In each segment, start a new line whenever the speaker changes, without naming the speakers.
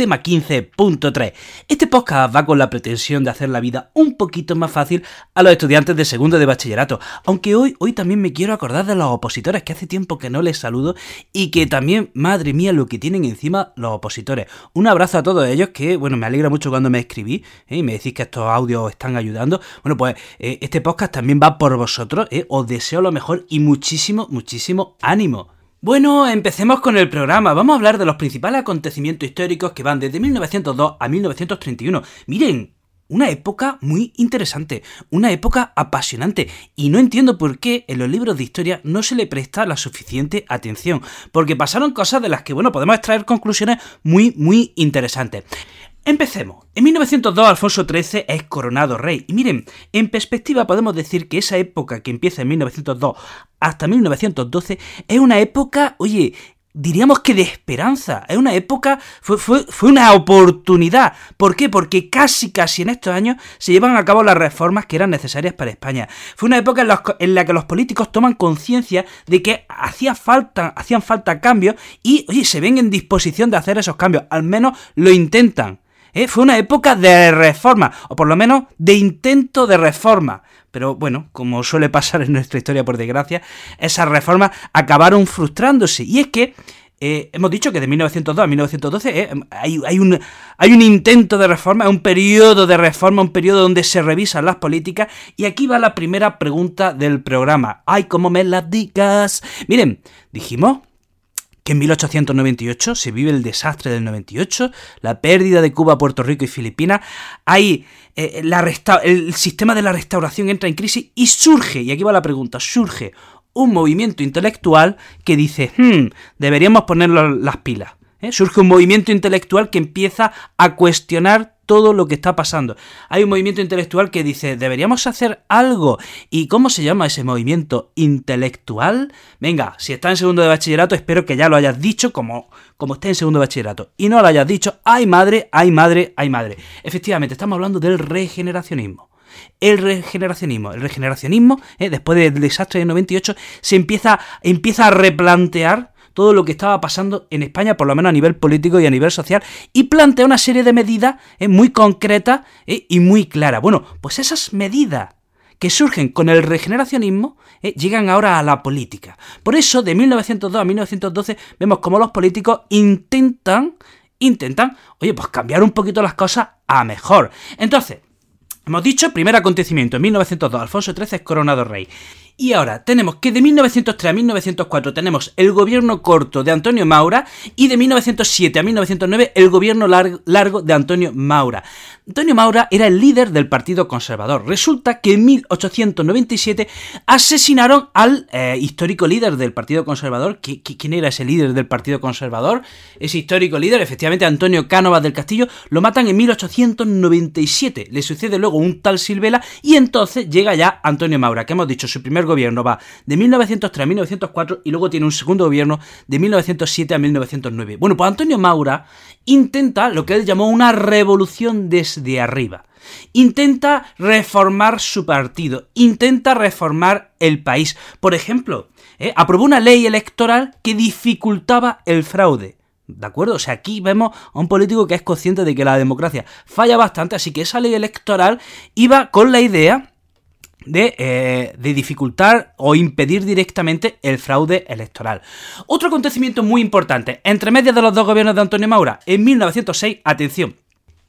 tema 15.3. Este podcast va con la pretensión de hacer la vida un poquito más fácil a los estudiantes de segundo de bachillerato, aunque hoy, hoy también me quiero acordar de los opositores que hace tiempo que no les saludo y que también, madre mía, lo que tienen encima los opositores. Un abrazo a todos ellos que, bueno, me alegra mucho cuando me escribí ¿eh? y me decís que estos audios están ayudando. Bueno, pues eh, este podcast también va por vosotros, ¿eh? os deseo lo mejor y muchísimo, muchísimo ánimo. Bueno, empecemos con el programa. Vamos a hablar de los principales acontecimientos históricos que van desde 1902 a 1931. Miren, una época muy interesante, una época apasionante, y no entiendo por qué en los libros de historia no se le presta la suficiente atención, porque pasaron cosas de las que, bueno, podemos extraer conclusiones muy, muy interesantes. Empecemos. En 1902 Alfonso XIII es coronado rey. Y miren, en perspectiva podemos decir que esa época que empieza en 1902 hasta 1912 es una época, oye, diríamos que de esperanza. Es una época, fue, fue, fue, una oportunidad. ¿Por qué? Porque casi, casi en estos años se llevan a cabo las reformas que eran necesarias para España. Fue una época en en la que los políticos toman conciencia de que hacía falta, hacían falta cambios y, oye, se ven en disposición de hacer esos cambios. Al menos lo intentan. ¿Eh? Fue una época de reforma, o por lo menos de intento de reforma. Pero bueno, como suele pasar en nuestra historia por desgracia, esas reformas acabaron frustrándose. Y es que eh, hemos dicho que de 1902 a 1912 eh, hay, hay, un, hay un intento de reforma, un periodo de reforma, un periodo donde se revisan las políticas. Y aquí va la primera pregunta del programa. ¡Ay, cómo me las digas! Miren, dijimos que en 1898 se vive el desastre del 98, la pérdida de Cuba, Puerto Rico y Filipinas, hay eh, la el sistema de la restauración entra en crisis y surge, y aquí va la pregunta, surge un movimiento intelectual que dice, hmm, deberíamos poner las pilas. ¿eh? Surge un movimiento intelectual que empieza a cuestionar todo lo que está pasando. Hay un movimiento intelectual que dice, deberíamos hacer algo. ¿Y cómo se llama ese movimiento intelectual? Venga, si está en segundo de bachillerato, espero que ya lo hayas dicho como, como esté en segundo de bachillerato. Y no lo hayas dicho, ay madre, ay madre, ay madre. Efectivamente, estamos hablando del regeneracionismo. El regeneracionismo. El regeneracionismo, eh, después del desastre del 98, se empieza, empieza a replantear todo lo que estaba pasando en España, por lo menos a nivel político y a nivel social, y plantea una serie de medidas eh, muy concretas eh, y muy claras. Bueno, pues esas medidas que surgen con el regeneracionismo eh, llegan ahora a la política. Por eso, de 1902 a 1912, vemos como los políticos intentan, intentan, oye, pues cambiar un poquito las cosas a mejor. Entonces, hemos dicho, primer acontecimiento, en 1902, Alfonso XIII es coronado rey. Y ahora tenemos que de 1903 a 1904 tenemos el gobierno corto de Antonio Maura y de 1907 a 1909 el gobierno largo de Antonio Maura. Antonio Maura era el líder del Partido Conservador. Resulta que en 1897 asesinaron al eh, histórico líder del Partido Conservador. ¿Quién era ese líder del Partido Conservador? Ese histórico líder, efectivamente Antonio Cánovas del Castillo, lo matan en 1897. Le sucede luego un tal Silvela y entonces llega ya Antonio Maura, que hemos dicho su primer gobierno va de 1903 a 1904 y luego tiene un segundo gobierno de 1907 a 1909. Bueno, pues Antonio Maura intenta lo que él llamó una revolución desde arriba. Intenta reformar su partido, intenta reformar el país. Por ejemplo, ¿eh? aprobó una ley electoral que dificultaba el fraude. ¿De acuerdo? O sea, aquí vemos a un político que es consciente de que la democracia falla bastante, así que esa ley electoral iba con la idea eh, de, dificultar o impedir directamente el fraude electoral. Otro acontecimiento muy importante, entre medias de los dos gobiernos de Antonio Maura, en 1906, atención,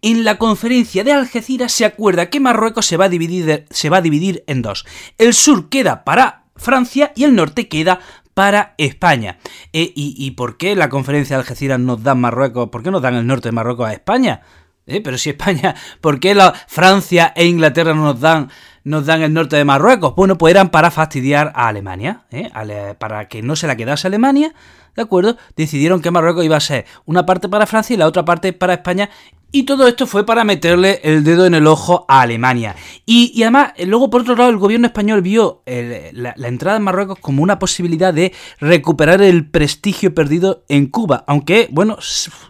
en la conferencia de Algeciras se acuerda que Marruecos se va a dividir, se va a dividir en dos. El sur queda para Francia y el norte queda para España. Eh, y, por qué la conferencia de Algeciras nos dan Marruecos? ¿Por qué nos dan el norte de Marruecos a España? Eh, pero si España, ¿por qué la Francia e Inglaterra nos dan nos dan el norte de Marruecos? Bueno, pues eran para fastidiar a Alemania, ¿eh? para que no se la quedase Alemania, ¿de acuerdo? Decidieron que Marruecos iba a ser una parte para Francia y la otra parte para España y todo esto fue para meterle el dedo en el ojo a Alemania. Y, además, eh, luego por otro lado, el gobierno español vio la, entrada en Marruecos como una posibilidad de recuperar el prestigio perdido en Cuba. Aunque, bueno,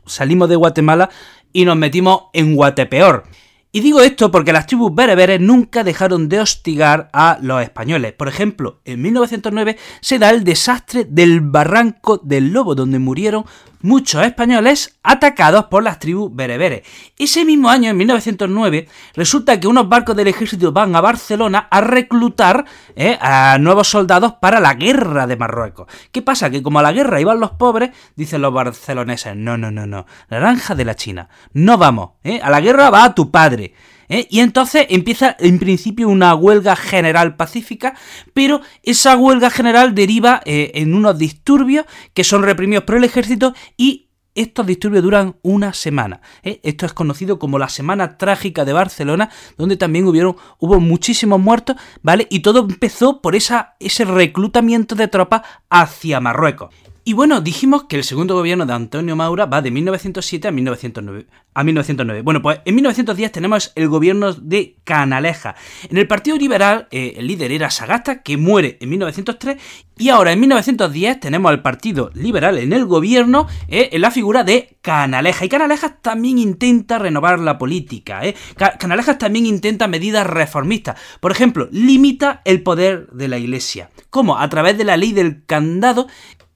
salimos de Guatemala y nos metimos en Guatepeor. Y digo esto porque las tribus bereberes nunca dejaron de hostigar a los españoles. Por ejemplo, en 1909 se da el desastre del Barranco del Lobo, donde murieron muchos españoles atacados por las tribus bereberes. Ese mismo año, en 1909, resulta que unos barcos del ejército van a Barcelona a reclutar eh, a nuevos soldados para la guerra de Marruecos. ¿Qué pasa? Que como a la guerra iban los pobres, dicen los barceloneses, no, no, no, no, naranja de la China, no vamos, eh, a la guerra va a tu padre. ¿Eh? Y entonces empieza en principio una huelga general pacífica, pero esa huelga general deriva eh, en unos disturbios que son reprimidos por el ejército y estos disturbios duran una semana. ¿eh? Esto es conocido como la Semana Trágica de Barcelona, donde también hubieron, hubo muchísimos muertos, ¿vale? Y todo empezó por ese reclutamiento de tropas hacia Marruecos. Y bueno, dijimos que el segundo gobierno de Antonio Maura va de 1907 a 1909. A 1909. Bueno, pues en 1910 tenemos el gobierno de Canaleja. En el Partido Liberal, eh, el líder era Sagasta, que muere en 1903. Y ahora en 1910 tenemos al Partido Liberal en el gobierno, eh, en la figura de Canaleja. Y Canalejas también intenta renovar la política. Eh. Canalejas también intenta medidas reformistas. Por ejemplo, limita el poder de la Iglesia. ¿Cómo? A través de la ley del candado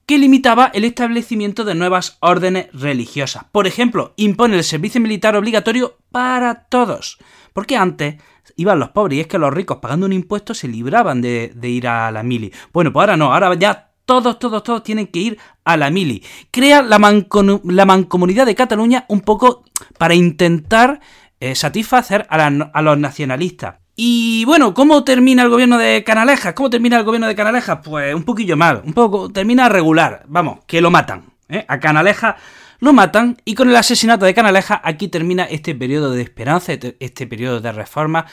que limitaba el establecimiento de nuevas órdenes religiosas. Por ejemplo, impone el servicio militar obligatorio para todos. Porque antes iban los pobres y es que los ricos pagando un impuesto se libraban de, ir a la mili. Bueno, pues ahora no, ahora ya todos, todos, todos tienen que ir a la mili. Crea la, mancomunidad de Cataluña un poco para intentar eh, satisfacer a los nacionalistas. Y bueno, ¿cómo termina el gobierno de Canalejas? ¿Cómo termina el gobierno de Canalejas? Pues un poquillo mal, un poco, termina regular, vamos, que lo matan. ¿eh? A Canalejas lo matan y con el asesinato de Canalejas aquí termina este periodo de esperanza, este, este periodo de reforma,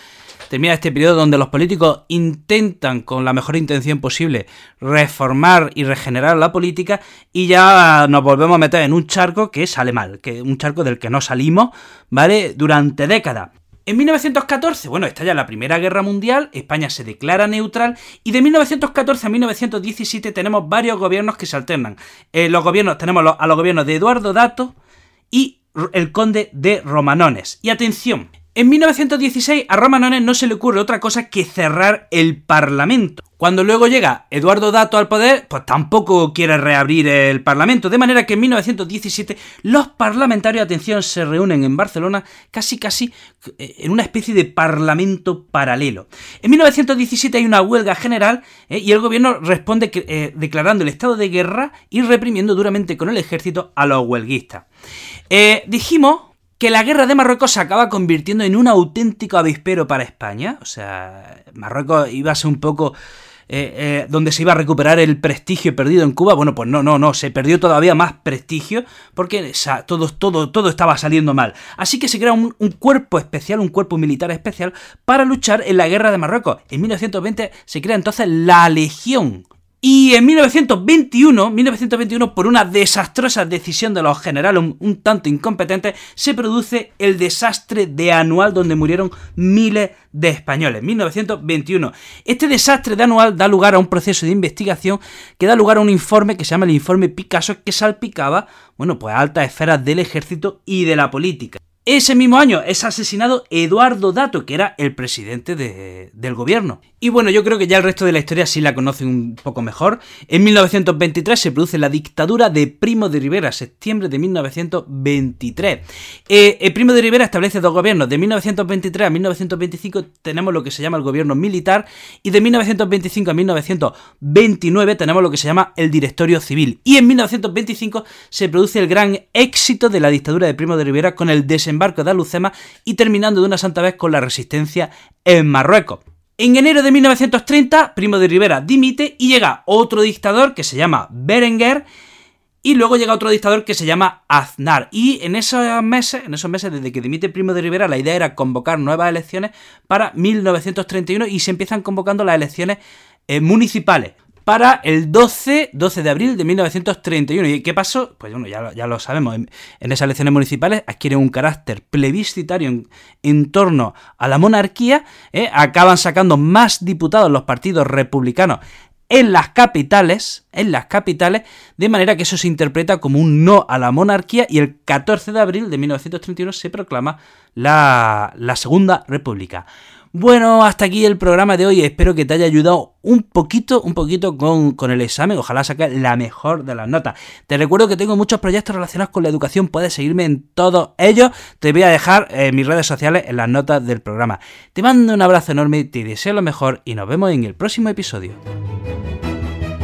termina este periodo donde los políticos intentan con la mejor intención posible reformar y regenerar la política y ya nos volvemos a meter en un charco que sale mal, que un charco del que no salimos, ¿vale? Durante décadas. En 1914, bueno, estalla la Primera Guerra Mundial, España se declara neutral y de 1914 a 1917 tenemos varios gobiernos que se alternan. Eh, los gobiernos, tenemos a los gobiernos de Eduardo Dato y el conde de Romanones. Y atención, en 1916 a Romanones no se le ocurre otra cosa que cerrar el Parlamento. Cuando luego llega Eduardo Dato al poder, pues tampoco quiere reabrir el Parlamento. De manera que en 1917 los parlamentarios, atención, se reúnen en Barcelona casi casi eh, en una especie de parlamento paralelo. En 1917 hay una huelga general eh, y el gobierno responde eh, declarando el estado de guerra y reprimiendo duramente con el ejército a los huelguistas. dijimos que la guerra de Marruecos se acaba convirtiendo en un auténtico avispero para España. O sea, Marruecos iba a ser un poco... Eh, eh, donde se iba a recuperar el prestigio perdido en Cuba, bueno, pues no, no, no, se perdió todavía más prestigio porque todo, todo, todo estaba saliendo mal. Así que se crea un, un, cuerpo especial, un cuerpo militar especial para luchar en la guerra de Marruecos. En 1920 se crea entonces la Legión y en 1921, 1921, por una desastrosa decisión de los generales un, tanto incompetentes, se produce el desastre de anual donde murieron miles de españoles. 1921. Este desastre de anual da lugar a un proceso de investigación que da lugar a un informe que se llama el informe Picasso que salpicaba, bueno, pues altas esferas del ejército y de la política. Ese mismo año es asesinado Eduardo Dato, que era el presidente del gobierno. Y bueno, yo creo que ya el resto de la historia sí la conocen un poco mejor. En 1923 se produce la dictadura de Primo de Rivera, septiembre de 1923. Eh, el Primo de Rivera establece dos gobiernos. De 1923 a 1925 tenemos lo que se llama el gobierno militar y de 1925 a 1929 tenemos lo que se llama el directorio civil. Y en 1925 se produce el gran éxito de la dictadura de Primo de Rivera con el desembarco barco de Alucema y terminando de una santa vez con la resistencia en Marruecos. En enero de 1930, Primo de Rivera dimite y llega otro dictador que se llama Berenguer Y luego llega otro dictador que se llama Aznar. Y en esos meses, en esos meses desde que dimite Primo de Rivera, la idea era convocar nuevas elecciones para 1931 y se empiezan convocando las elecciones eh, municipales para el 12, 12 de abril de 1931. ¿Y qué pasó? Pues bueno, ya, ya lo sabemos. En, esas elecciones municipales adquieren un carácter plebiscitario en, torno a la monarquía. ¿eh? Acaban sacando más diputados los partidos republicanos en las capitales, en las capitales, de manera que eso se interpreta como un no a la monarquía y el 14 de abril de 1931 se proclama la, la Segunda República. Bueno, hasta aquí el programa de hoy. Espero que te haya ayudado un poquito, un poquito con, el examen. Ojalá saques la mejor de las notas. Te recuerdo que tengo muchos proyectos relacionados con la educación. Puedes seguirme en todos ellos. Te voy a dejar eh, mis redes sociales en las notas del programa. Te mando un abrazo enorme, te deseo lo mejor y nos vemos en el próximo episodio.